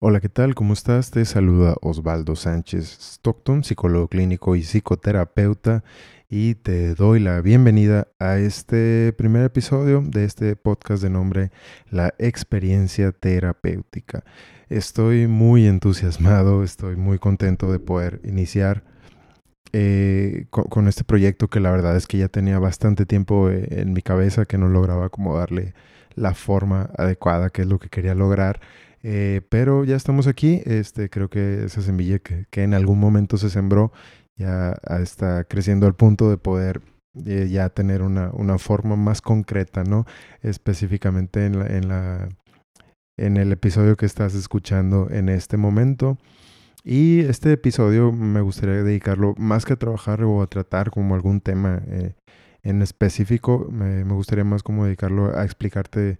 Hola, ¿qué tal? ¿Cómo estás? Te saluda Osvaldo Sánchez Stockton, psicólogo clínico y psicoterapeuta, y te doy la bienvenida a este primer episodio de este podcast de nombre La experiencia terapéutica. Estoy muy entusiasmado, estoy muy contento de poder iniciar eh, con, este proyecto que la verdad es que ya tenía bastante tiempo eh, en mi cabeza que no lograba como darle la forma adecuada que es lo que quería lograr. Eh, pero ya estamos aquí. Este, creo que esa semilla que, en algún momento se sembró ya está creciendo al punto de poder eh, ya tener una, una, forma más concreta, ¿no? Específicamente en, la, en, la, en el episodio que estás escuchando en este momento. Y este episodio me gustaría dedicarlo más que a trabajar o a tratar como algún tema eh, en específico, me, gustaría más como dedicarlo a explicarte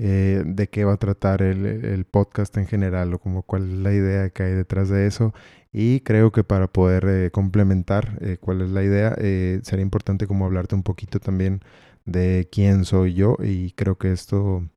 eh, de qué va a tratar el, podcast en general o como cuál es la idea que hay detrás de eso. Y creo que para poder eh, complementar eh, cuál es la idea, sería importante como hablarte un poquito también de quién soy yo y creo que esto,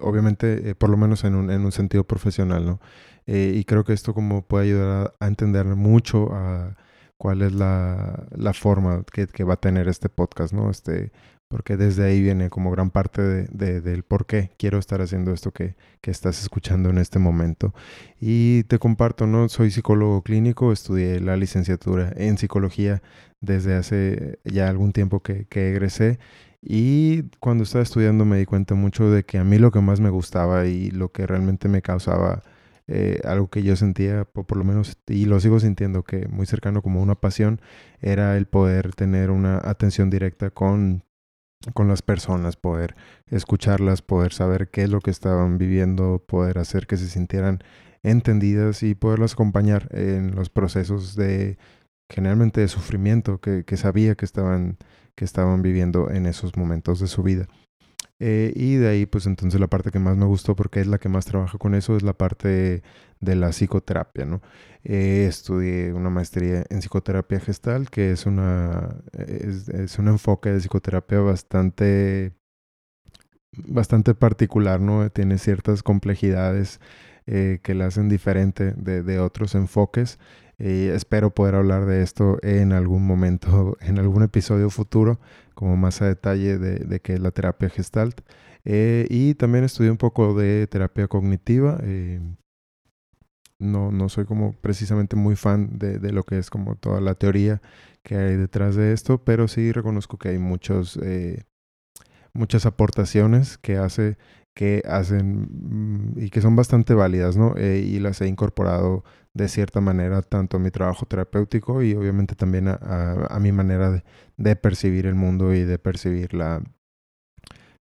obviamente, por lo menos en un, en un sentido profesional, ¿no? y creo que esto como puede ayudar a, entender mucho a cuál es la, la forma que, que, va a tener este podcast, ¿no? Este, porque desde ahí viene como gran parte de, del por qué quiero estar haciendo esto que, que, estás escuchando en este momento. Y te comparto, ¿no? Soy psicólogo clínico, estudié la licenciatura en psicología desde hace ya algún tiempo que, que egresé. Y cuando estaba estudiando me di cuenta mucho de que a mí lo que más me gustaba y lo que realmente me causaba eh, algo que yo sentía, por, por, lo menos, y lo sigo sintiendo que muy cercano como una pasión, era el poder tener una atención directa con con las personas, poder escucharlas, poder saber qué es lo que estaban viviendo, poder hacer que se sintieran entendidas y poderlas acompañar en los procesos de generalmente de sufrimiento que, que sabía que estaban, que estaban viviendo en esos momentos de su vida. Eh, y de ahí, pues entonces la parte que más me gustó, porque es la que más trabaja con eso, es la parte de la psicoterapia, ¿no? Eh, estudié una maestría en psicoterapia gestal, que es, una, es, un enfoque de psicoterapia bastante, bastante particular, ¿no? Tiene ciertas complejidades eh, que la hacen diferente de, de otros enfoques. Y espero poder hablar de esto en algún momento, en algún episodio futuro, como más a detalle de, de qué es la terapia gestalt. Eh, y también estudié un poco de terapia cognitiva. Eh, no, no soy como precisamente muy fan de, de, lo que es como toda la teoría que hay detrás de esto, pero sí reconozco que hay muchos, eh, muchas aportaciones que hace que hacen mm, y que son bastante válidas, ¿no? y las he incorporado de cierta manera tanto a mi trabajo terapéutico y obviamente también a, mi manera de, percibir el mundo y de percibir la,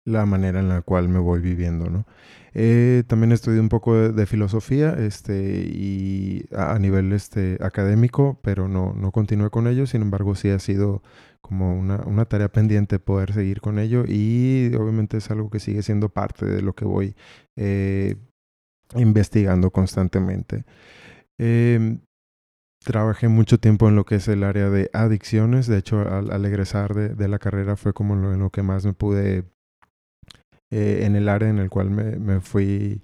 la manera en la cual me voy viviendo, ¿no? Eh, también estudié un poco de, filosofía este, y a, nivel este, académico, pero no, no continué con ello. Sin embargo, sí ha sido como una, una, tarea pendiente poder seguir con ello y obviamente es algo que sigue siendo parte de lo que voy eh, investigando constantemente. Eh, trabajé mucho tiempo en lo que es el área de adicciones. De hecho, al, egresar de, de, la carrera fue como en lo, que más me pude, eh, en el área en el cual me, me fui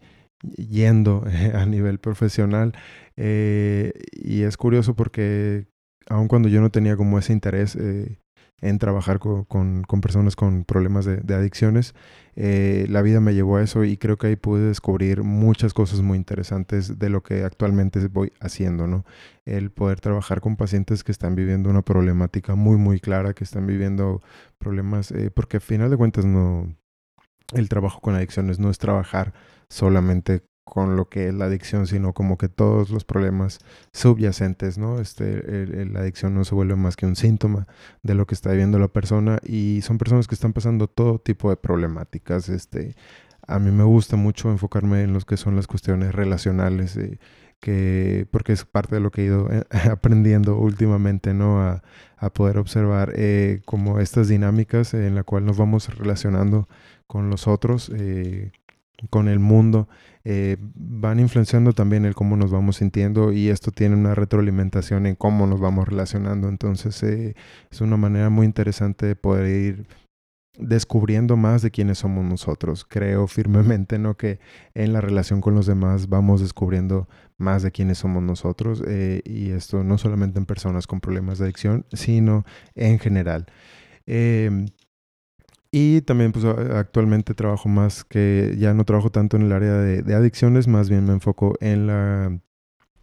yendo a nivel profesional. Eh, y es curioso porque aun cuando yo no tenía como ese interés, eh, en trabajar con, con, personas con problemas de, adicciones. Eh, la vida me llevó a eso y creo que ahí pude descubrir muchas cosas muy interesantes de lo que actualmente voy haciendo, ¿no? El poder trabajar con pacientes que están viviendo una problemática muy, muy clara, que están viviendo problemas, eh, porque al final de cuentas no, el trabajo con adicciones no es trabajar solamente con lo que es la adicción, sino como que todos los problemas subyacentes, ¿no? Este, la adicción no se vuelve más que un síntoma de lo que está viviendo la persona y son personas que están pasando todo tipo de problemáticas. Este, a mí me gusta mucho enfocarme en lo que son las cuestiones relacionales, eh, que, porque es parte de lo que he ido eh, aprendiendo últimamente, ¿no? A, a poder observar eh, como estas dinámicas en la cual nos vamos relacionando con los otros, eh, con el mundo, van influenciando también el cómo nos vamos sintiendo y esto tiene una retroalimentación en cómo nos vamos relacionando. Entonces es una manera muy interesante de poder ir descubriendo más de quiénes somos nosotros. Creo firmemente ¿no? que en la relación con los demás vamos descubriendo más de quiénes somos nosotros eh, y esto no solamente en personas con problemas de adicción, sino en general. Em, y también pues actualmente trabajo más que ya no trabajo tanto en el área de adicciones, más bien me enfoco en la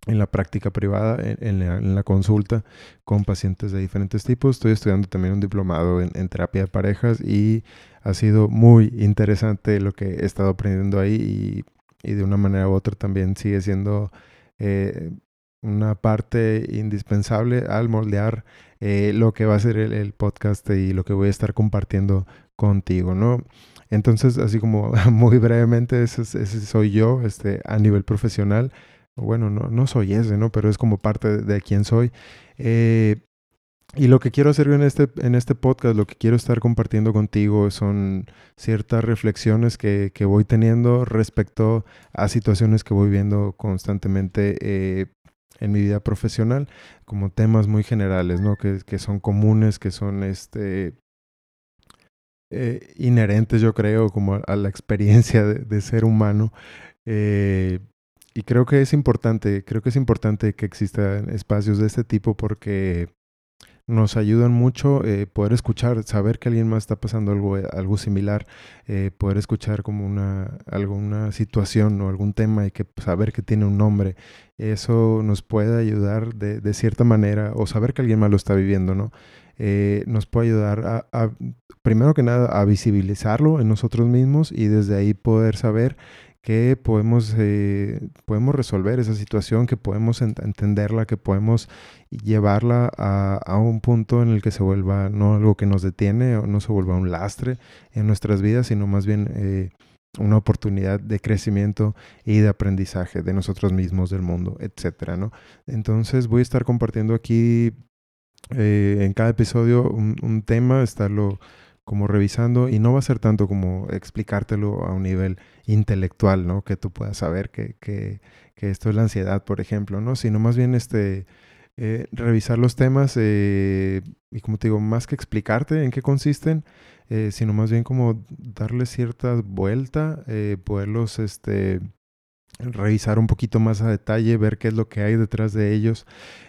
en la práctica privada, en, la, consulta con pacientes de diferentes tipos. Estoy estudiando también un diplomado en, terapia de parejas y ha sido muy interesante lo que he estado aprendiendo ahí y, de una manera u otra también sigue siendo eh, una parte indispensable al moldear eh, lo que va a ser el, podcast y lo que voy a estar compartiendo contigo, ¿no? Entonces, así como muy brevemente, ese, soy yo este, a nivel profesional bueno, no, no soy ese, ¿no? Pero es como parte de, quién soy. Eh, y lo que quiero hacer en este, en este podcast, lo que quiero estar compartiendo contigo son ciertas reflexiones que, que voy teniendo respecto a situaciones que voy viendo constantemente eh, en mi vida profesional, como temas muy generales, ¿no? Que, que son comunes, que son este, eh, inherentes, yo creo, como a, la experiencia de, de ser humano. Y creo que es importante, creo que es importante que existan espacios de este tipo porque nos ayudan mucho eh, poder escuchar, saber que alguien más está pasando algo, eh, algo similar, eh, poder escuchar como una, alguna situación o algún tema y que saber que tiene un nombre. Eso nos puede ayudar de, cierta manera o saber que alguien más lo está viviendo, ¿no? nos puede ayudar a, primero que nada, a visibilizarlo en nosotros mismos y desde ahí poder saber que podemos, eh, podemos resolver esa situación, que podemos entenderla, que podemos llevarla a, un punto en el que se vuelva no algo que nos detiene o no se vuelva un lastre en nuestras vidas, sino más bien eh, una oportunidad de crecimiento y de aprendizaje de nosotros mismos, del mundo, etcétera, ¿no? Entonces voy a estar compartiendo aquí eh, en cada episodio un, un tema, estarlo como revisando y no va a ser tanto como explicártelo a un nivel intelectual, ¿no? Que tú puedas saber que, que, esto es la ansiedad, por ejemplo, ¿no? Sino más bien este, eh, revisar los temas eh, y como te digo, más que explicarte en qué consisten, eh, sino más bien como darle cierta vuelta, poderlos este, revisar un poquito más a detalle, ver qué es lo que hay detrás de ellos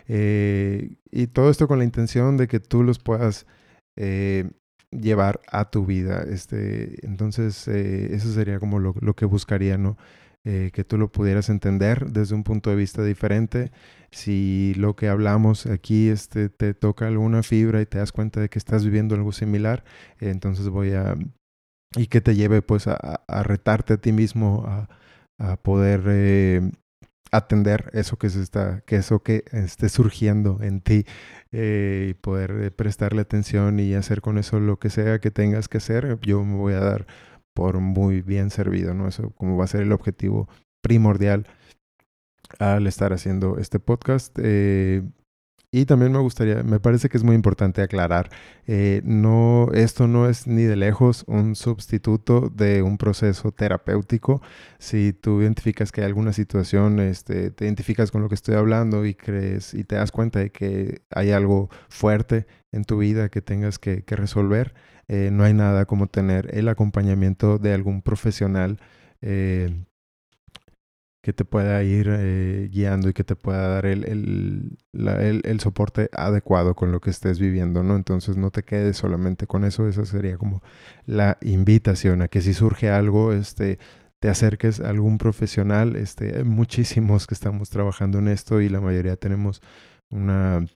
y todo esto con la intención de que tú los puedas llevar a tu vida. Este, entonces, eh, eso sería como lo, que buscaría, ¿no? Eh, que tú lo pudieras entender desde un punto de vista diferente. Si lo que hablamos aquí este, te toca alguna fibra y te das cuenta de que estás viviendo algo similar, entonces voy a... y que te lleve pues a, retarte a ti mismo a, a poder eh, atender eso que se está, que eso que esté surgiendo en ti eh, y poder eh, prestarle atención y hacer con eso lo que sea que tengas que hacer, yo me voy a dar por muy bien servido, ¿no? Eso como va a ser el objetivo primordial al estar haciendo este podcast. Eh, y también me gustaría, me parece que es muy importante aclarar, eh, no, esto no es ni de lejos un sustituto de un proceso terapéutico. Si tú identificas que hay alguna situación, este, te identificas con lo que estoy hablando y crees y te das cuenta de que hay algo fuerte en tu vida que tengas que, resolver, eh, no hay nada como tener el acompañamiento de algún profesional. Eh, que te pueda ir eh, guiando y que te pueda dar el, el, el, soporte adecuado con lo que estés viviendo, ¿no? Entonces no te quedes solamente con eso, esa sería como la invitación a que si surge algo, este, te acerques a algún profesional, este, hay muchísimos que estamos trabajando en esto y la mayoría tenemos una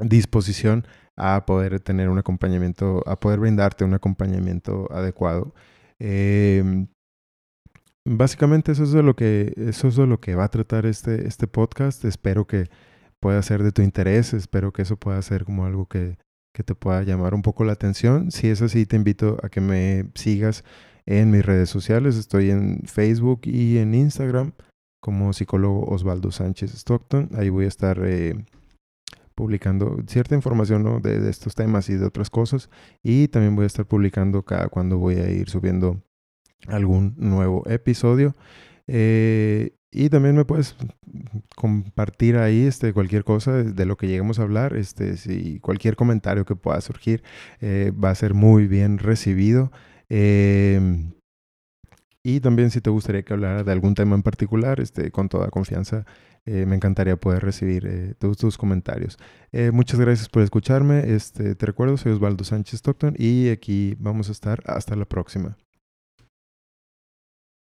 disposición a poder tener un acompañamiento, a poder brindarte un acompañamiento adecuado. Eh, básicamente eso es de lo que, eso es de lo que va a tratar este, este podcast. Espero que pueda ser de tu interés, espero que eso pueda ser como algo que, que te pueda llamar un poco la atención. Si es así, te invito a que me sigas en mis redes sociales. Estoy en Facebook y en Instagram como psicólogo Osvaldo Sánchez Stockton. Ahí voy a estar eh, publicando cierta información de, de, estos temas y de otras cosas. Y también voy a estar publicando cada cuando voy a ir subiendo algún nuevo episodio. Eh, y también me puedes compartir ahí este, cualquier cosa de, lo que lleguemos a hablar. Este, si cualquier comentario que pueda surgir eh, va a ser muy bien recibido. Em, y también si te gustaría que hablara de algún tema en particular, este, con toda confianza, eh, me encantaría poder recibir tus comentarios. muchas gracias por escucharme. Este, te recuerdo, soy Osvaldo Sánchez Stockton y aquí vamos a estar hasta la próxima.